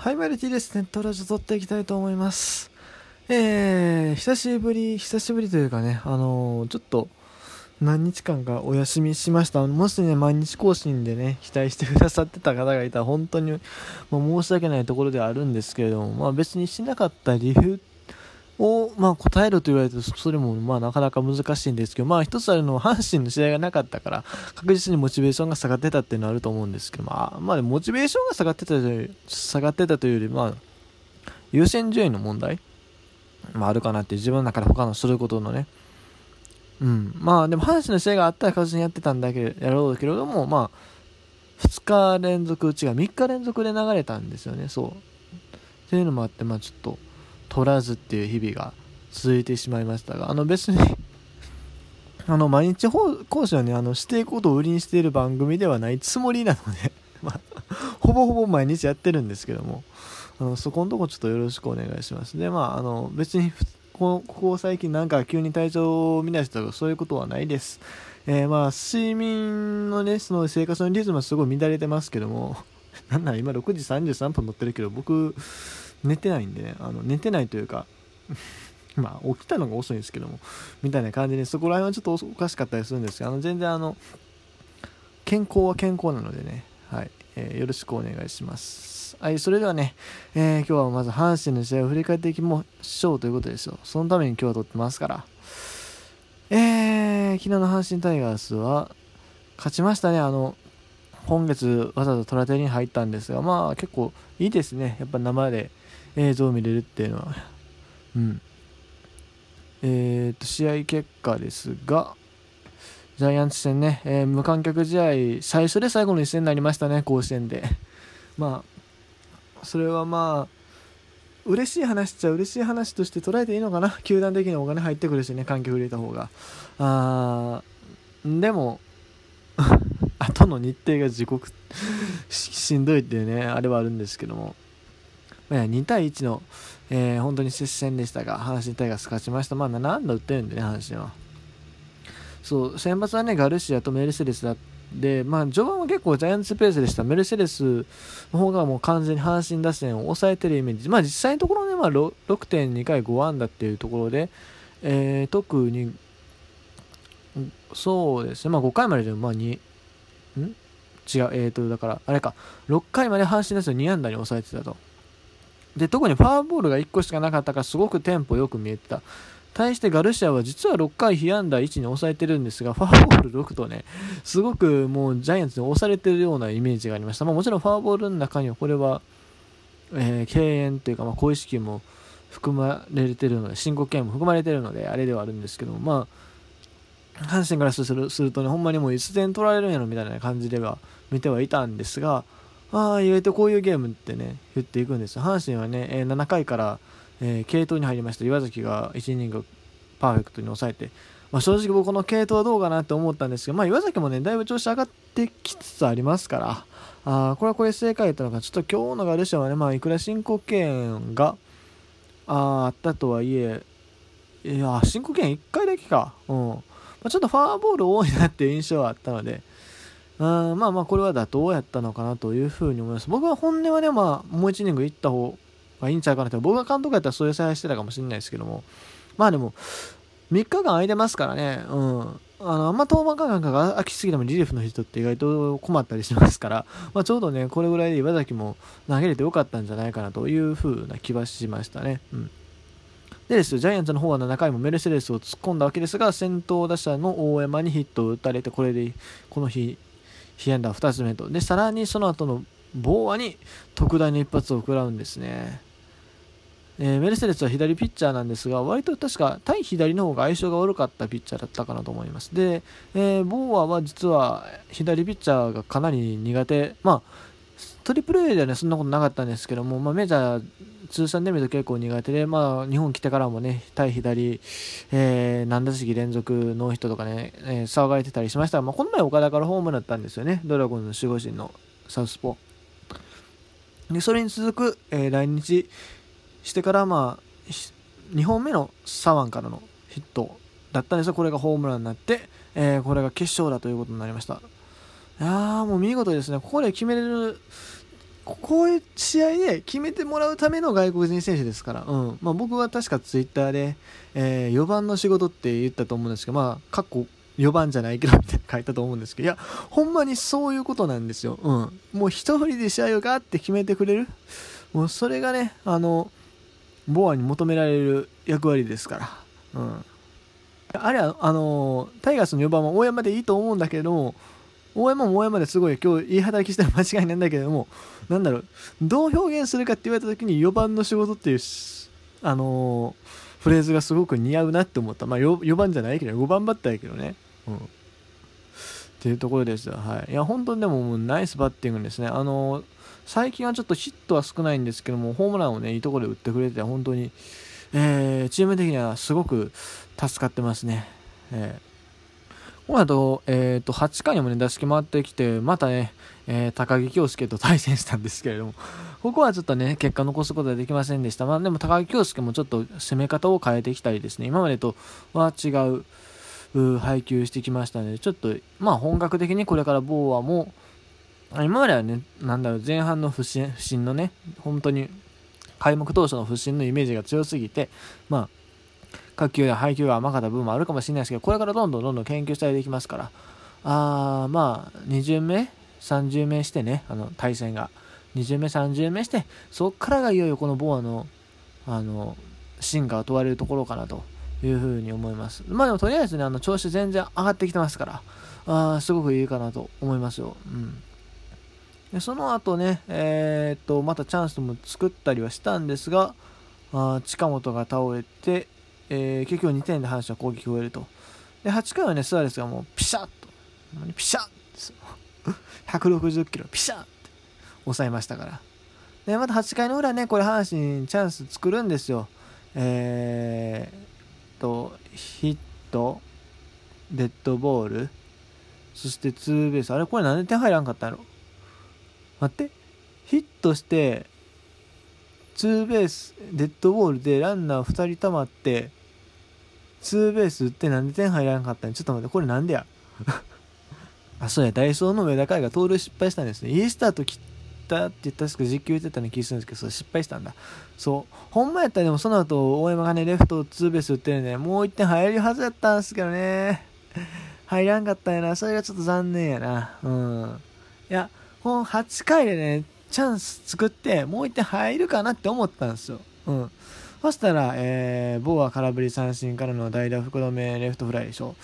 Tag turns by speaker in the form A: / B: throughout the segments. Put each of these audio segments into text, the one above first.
A: はい、マルティですね。トラジオ撮っていきたいと思います。えー、久しぶり、久しぶりというかね、あのーちょっと、何日間かお休みしました。もしね、毎日更新でね、期待してくださってた方がいたら、本当に、もう申し訳ないところではあるんですけれども、まあ別にしなかった理由を、まあ答えろと言われると、それもまあなかなか難しいんですけど、まあ一つあるのは阪神の試合がなかったから、確実にモチベーションが下がってたっていうのはあると思うんですけど、まあ、まあモチベーションが下がってたという、下がってたというより、まあ、優先順位の問題まああるかなって自分の中で他のすることのね。うん。まあでも阪神の試合があったら確実にやってたんだけど、やろうけれども、まあ、2日連続、違う、3日連続で流れたんですよね、そう。っていうのもあって、まあちょっと、取らずっていう日々が続いてしまいましたが、あの別に あの、毎日講師はね、あの、していくことを売りにしている番組ではないつもりなので、まあ、ほぼほぼ毎日やってるんですけども、あの、そこのとこちょっとよろしくお願いします。で、まあ、あの、別に、ここ最近なんか急に体調を乱したとかそういうことはないです。えーまあ、睡眠のね、その生活のリズムはすごい乱れてますけども、なんなら今6時33分乗ってるけど、僕、寝てないんでね、あの、寝てないというか、まあ、起きたのが遅いんですけども、みたいな感じで、そこら辺はちょっとおかしかったりするんですけど、あの、全然あの、健康は健康なのでね、はい、えーよろしくお願いします。はい、それではね、えー今日はまず阪神の試合を振り返っていきましょうということですよ。そのために今日は撮ってますから。えー、昨日の阪神タイガースは、勝ちましたね、あの、今月わざわざトラテに入ったんですが、まあ結構いいですね。やっぱ生で映像を見れるっていうのは。うん。えー、と、試合結果ですが、ジャイアンツ戦ね、えー無観客試合、最初で最後の一戦になりましたね、甲子園で。まあ、それはまあ、嬉しい話っちゃ嬉しい話として捉えていいのかな、球団的にお金入ってくるしね、観客入れた方が。あーでも、後の日程が地獄しんどいっていうね、あれはあるんですけども、まあ、2対1の、えー本当に接戦でしたが、阪神タイガース勝ちました。まあ、7安打打ってるんでね、阪神は。そう、先発はね、ガルシアとメルセデスだで、まあ、序盤は結構ジャイアンツペースでした。メルセデスの方がもう完全に阪神打線を抑えてるイメージ。まあ、実際のところね、まあ、6.2回5安打っていうところで、えー特に、そうですね、まあ、5回まででも、まあ、2、ん？違う、えーと、だから、あれか、6回まで阪神打線を2安打に抑えてたと。で、特にファーボールが1個しかなかったから、すごくテンポよく見えてた。対してガルシアは実は6回被安打1に抑えてるんですが、ファーボール6とね、すごくもうジャイアンツに押されてるようなイメージがありました。まあ、もちろんファーボールの中にはこれは、えー敬遠というか、まあ、小意識も含まれてるので、申告敬遠も含まれてるので、あれではあるんですけども、まあ、阪神からするするとね、ほんまにもういつ点取られるんやろみたいな感じでは見てはいたんですが、ああ、意外とこういうゲームってね、言っていくんですよ。阪神はね、えー7回から、えー継投に入りました。岩崎が1イニングパーフェクトに抑えて、まあ、正直僕の継投はどうかなって思ったんですけど、まあ、岩崎もね、だいぶ調子上がってきつつありますから、あーこれはこれ正解だったのか、ちょっと今日のガルシアはね、まあ、いくら申告敬遠がああったとはいえ、いや、申告敬遠1回だけか。うん。まあ、ちょっとファーボール多いなっていう印象はあったので、うんまあまあ、これは妥当やったのかなというふうに思います。僕は本音はね、まあ、もう1イニング行った方がいいんちゃうかなって、僕が監督やったらそういう采配してたかもしれないですけども、まあでも、3日間空いてますからね、うん。あの、あんま登板間隔が空きすぎてもリリーフの人って意外と困ったりしますから、まあちょうどね、これぐらいで岩崎も投げれてよかったんじゃないかなというふうな気はしましたね。うん。でですよ、ジャイアンツの方は7回もメルセデスを突っ込んだわけですが、先頭打者の大山にヒットを打たれて、これでこの日、被安打2つ目と。で、さらにその後のボーアに特大の一発を食らうんですね。えーメルセデスは左ピッチャーなんですが、割と確か対左の方が相性が悪かったピッチャーだったかなと思います。で、えーボーアは実は左ピッチャーがかなり苦手。まあ、トリプル A ではね、そんなことなかったんですけども、まあ、メジャー通算で見ると結構苦手で、まあ、日本来てからもね、対左、えー何打席連続ノーヒットとかね、えー騒がれてたりしましたが、まあ、この前岡田からホームだったんですよね、ドラゴンズの守護神のサウスポー。で、それに続く、えー来日してから、まあ、2本目の左腕からのヒットだったんですが、これがホームランになって、えーこれが決勝だということになりました。いやーもう見事ですね。ここで決めれる、こういう試合で決めてもらうための外国人選手ですから、うんまあ、僕は確かツイッターで、えー、4番の仕事って言ったと思うんですけど、まあ、かっこ4番じゃないけどみたいな書いたと思うんですけど、いや、ほんまにそういうことなんですよ。うん。もう一人で試合をガーって決めてくれる。もうそれがね、あの、ボアに求められる役割ですから。うん。あれは、あの、タイガースの4番は大山でいいと思うんだけども、大山も大山ですごい今日いい働きしたら間違いないんだけども、なんだろう、どう表現するかって言われた時に4番の仕事っていう、あのー、フレーズがすごく似合うなって思った。まあ 4, 4番じゃないけど、5番バッターやけどね。うん。っていうところですよ。はい。いや、本当にでももうナイスバッティングですね。あのー、最近はちょっとヒットは少ないんですけども、ホームランをね、いいところで打ってくれて、本当に、えー、チーム的にはすごく助かってますね。えーこの後、えっ、ー、と、8回にもね、打席回ってきて、またね、えー、高木京介と対戦したんですけれども、ここはちょっとね、結果残すことはできませんでした。まあでも高木京介もちょっと攻め方を変えてきたりですね、今までとは違う配球してきましたので、ちょっと、まあ本格的にこれからボーアも、今まではね、なんだろう、前半の不振不振のね、本当に開幕当初の不振のイメージが強すぎて、まあ、各球や配球が甘かった部分もあるかもしれないですけど、これからどんどんどんどん研究したりできますから、あまあ、2巡目、3巡目してね、あの対戦が。2巡目、3巡目して、そこからがいよいよこのボアの、あの、進化を問われるところかなというふうに思います。まあでもとりあえずね、あの調子全然上がってきてますから、あすごくいいかなと思いますよ。うん。でその後ね、えー、っと、またチャンスも作ったりはしたんですが、あ近本が倒れて、えー、結局2点で阪神は攻撃を終えると。で、8回はね、スアレスがもうピシャッと、ピシャッ160 キロピシャッって抑えましたから。で、また8回の裏ね、これ阪神チャンス作るんですよ。えー、と、ヒット、デッドボール、そしてツーベース。あれこれなんで点入らんかったの？待って。ヒットして、ツーベース、デッドボールでランナー2人溜まって、ツーベース打ってなんで点入らなかったんちょっと待って、これなんでや？あ、そうや、ダイソーの上田海が盗塁失敗したんですね。いいスタート切ったって確か実況言ってたような気するんですけど、そ失敗したんだ。そう。ほんまやったらでもその後、大山がね、レフトツーベース打ってるんで、もう1点入るはずやったんですけどね。入らんかったんやな。それがちょっと残念やな。うん。いや、この8回でね、チャンス作って、もう1点入るかなって思ったんですよ。うん。そしたら、えー、ボーア空振り三振からの代打福留レフトフライでしょ。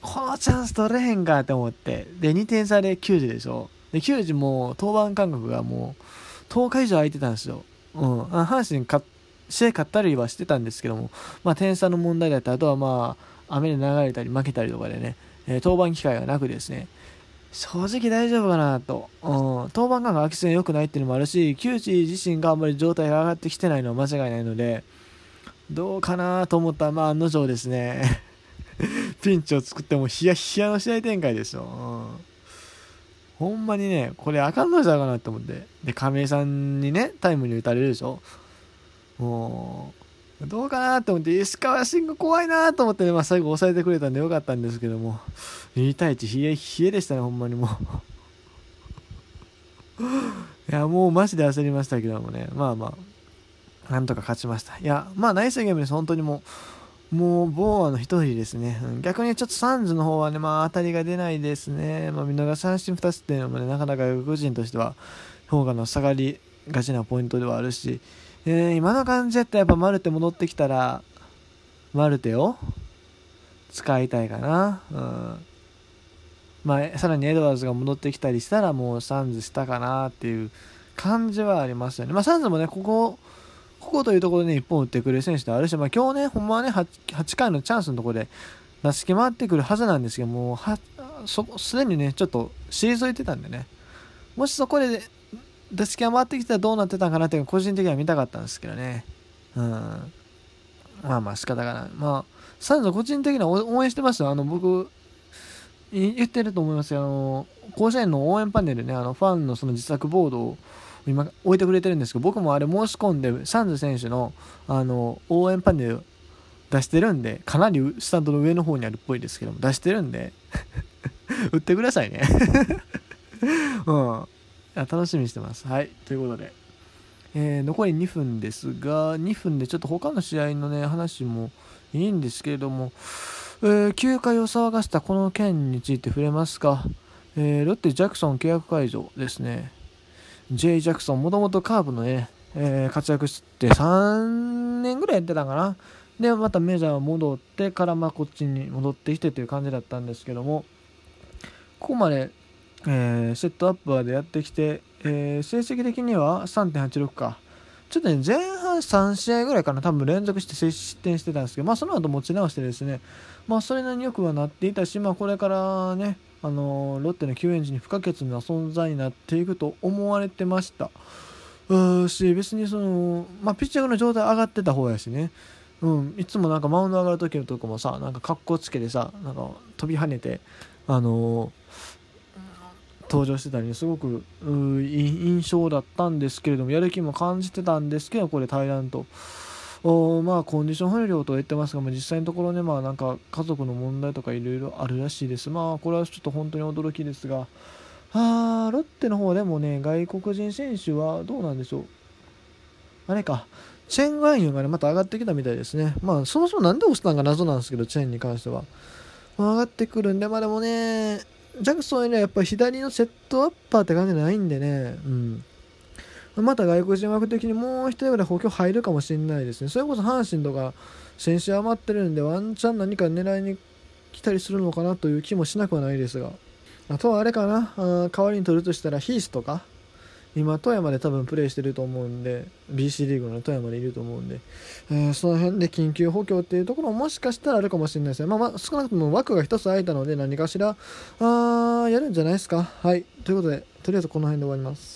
A: このチャンス取れへんかって思って。で、2点差で9時でしょ。で、9時も登板間隔がもう10日以上空いてたんですよ。うん。阪神勝試合勝ったりはしてたんですけども、まあ、点差の問題だったり、あとはまあ、雨で流れたり負けたりとかでね、えー、登板機会がなくですね、正直大丈夫かなと。うん。登板間が空きすぎ良くないっていうのもあるし、窮地自身があんまり状態が上がってきてないのは間違いないので、どうかなと思ったら、まあ、案の定ですね。ピンチを作ってもヒヤヒヤの試合展開ですよ。うん。ほんまにね、これあかんのじゃうかなと思って。で、亀井さんにね、タイムに打たれるでしょ。もう、どうかなと思って、石川慎吾怖いなと思ってね、まあ、最後抑えてくれたんでよかったんですけども、2対1、冷え冷えでしたね、ほんまにもう いや、もうマジで焦りましたけどもね、まあまあ、なんとか勝ちました。いや、まあ、ナイスゲームです、本当にもう、もう、ボーアの一人ですね。逆にちょっとサンズの方はね、まあ、当たりが出ないですね。まあ、見逃し三振2つっていうのもね、なかなか外国人としては、評価の下がりがちなポイントではあるし、えー、今の感じやったらやっぱマルテ戻ってきたら、マルテを使いたいかな。うん。まあ、さらにエドワーズが戻ってきたりしたらもうサンズしたかなっていう感じはありますよね。まあ、サンズもね、ここ、ここというところで、1本打ってくれる選手であるし、まあ、今日ね、ほんまはね8、8回のチャンスのところで打席回ってくるはずなんですけども、はそすでにね、ちょっと退いてたんでね、もしそこで打席が回ってきたらどうなってたかなっていうの個人的には見たかったんですけどね。うん。まあまあ仕方がない。まあ、サンズ個人的には応援してますよ。あの、僕、言ってると思いますよ。あの、甲子園の応援パネルね、あの、ファンのその自作ボードを今置いてくれてるんですけど、僕もあれ申し込んで、サンズ選手の、あの、応援パネル出してるんで、かなりスタンドの上の方にあるっぽいですけども、出してるんで 売ってくださいね うん。楽しみにしてます。はい。ということで、えー、残り2分ですが、2分でちょっと他の試合のね、話もいいんですけれども、えー、球界を騒がしたこの件について触れますか。えー、ロッテ・ジャクソン契約解除ですね。J. ジャクソン、もともとカーブのね、えー、活躍して3年ぐらいやってたかな。で、またメジャー戻ってからまあこっちに戻ってきてという感じだったんですけども、ここまで、えー、セットアッパーでやってきて、えー、成績的には3.86か。ちょっとね、前半3試合ぐらいかな、多分連続して失点してたんですけど、まあその後持ち直してですね、まあそれなりによくはなっていたし、まあこれからね、あのロッテの救援時に不可欠な存在になっていくと思われてました。うし、別にその、まあピッチングの状態上がってた方やしね、うん、いつもなんかマウンド上がる時のとこもさ、なんか格好つけてさ、なんか飛び跳ねて、あのー登場してたりすごく印象だったんですけれどもやる気も感じてたんですけどこれ平らと。おまあコンディション不良と言ってますが、まあ、実際のところねまあなんか家族の問題とかいろいろあるらしいです。まあこれはちょっと本当に驚きですが。あロッテの方でもね外国人選手はどうなんでしょう。あれか。チェン・ガイユンがねまた上がってきたみたいですね。まあそもそもなんで押したんか謎なんですけどチェンに関しては、まあ、上がってくるんでまあでもねジャクソンにはやっぱり左のセットアッパーって感じじゃないんでね、うん。また外国人枠的にもう1人ぐらい補強入るかもしれないですね。それこそ阪神とか選手余ってるんで、ワンチャン何か狙いに来たりするのかなという気もしなくはないですが。あとはあれかな、代わりに取るとしたらヒースとか、今富山で多分プレーしてると思うんで BC リーグの富山でいると思うんで、えー、その辺で緊急補強っていうところももしかしたらあるかもしれないですね、まあ、まあ少なくとも枠が1つ空いたので何かしらあーやるんじゃないですか。はい。ということでとりあえずこの辺で終わります。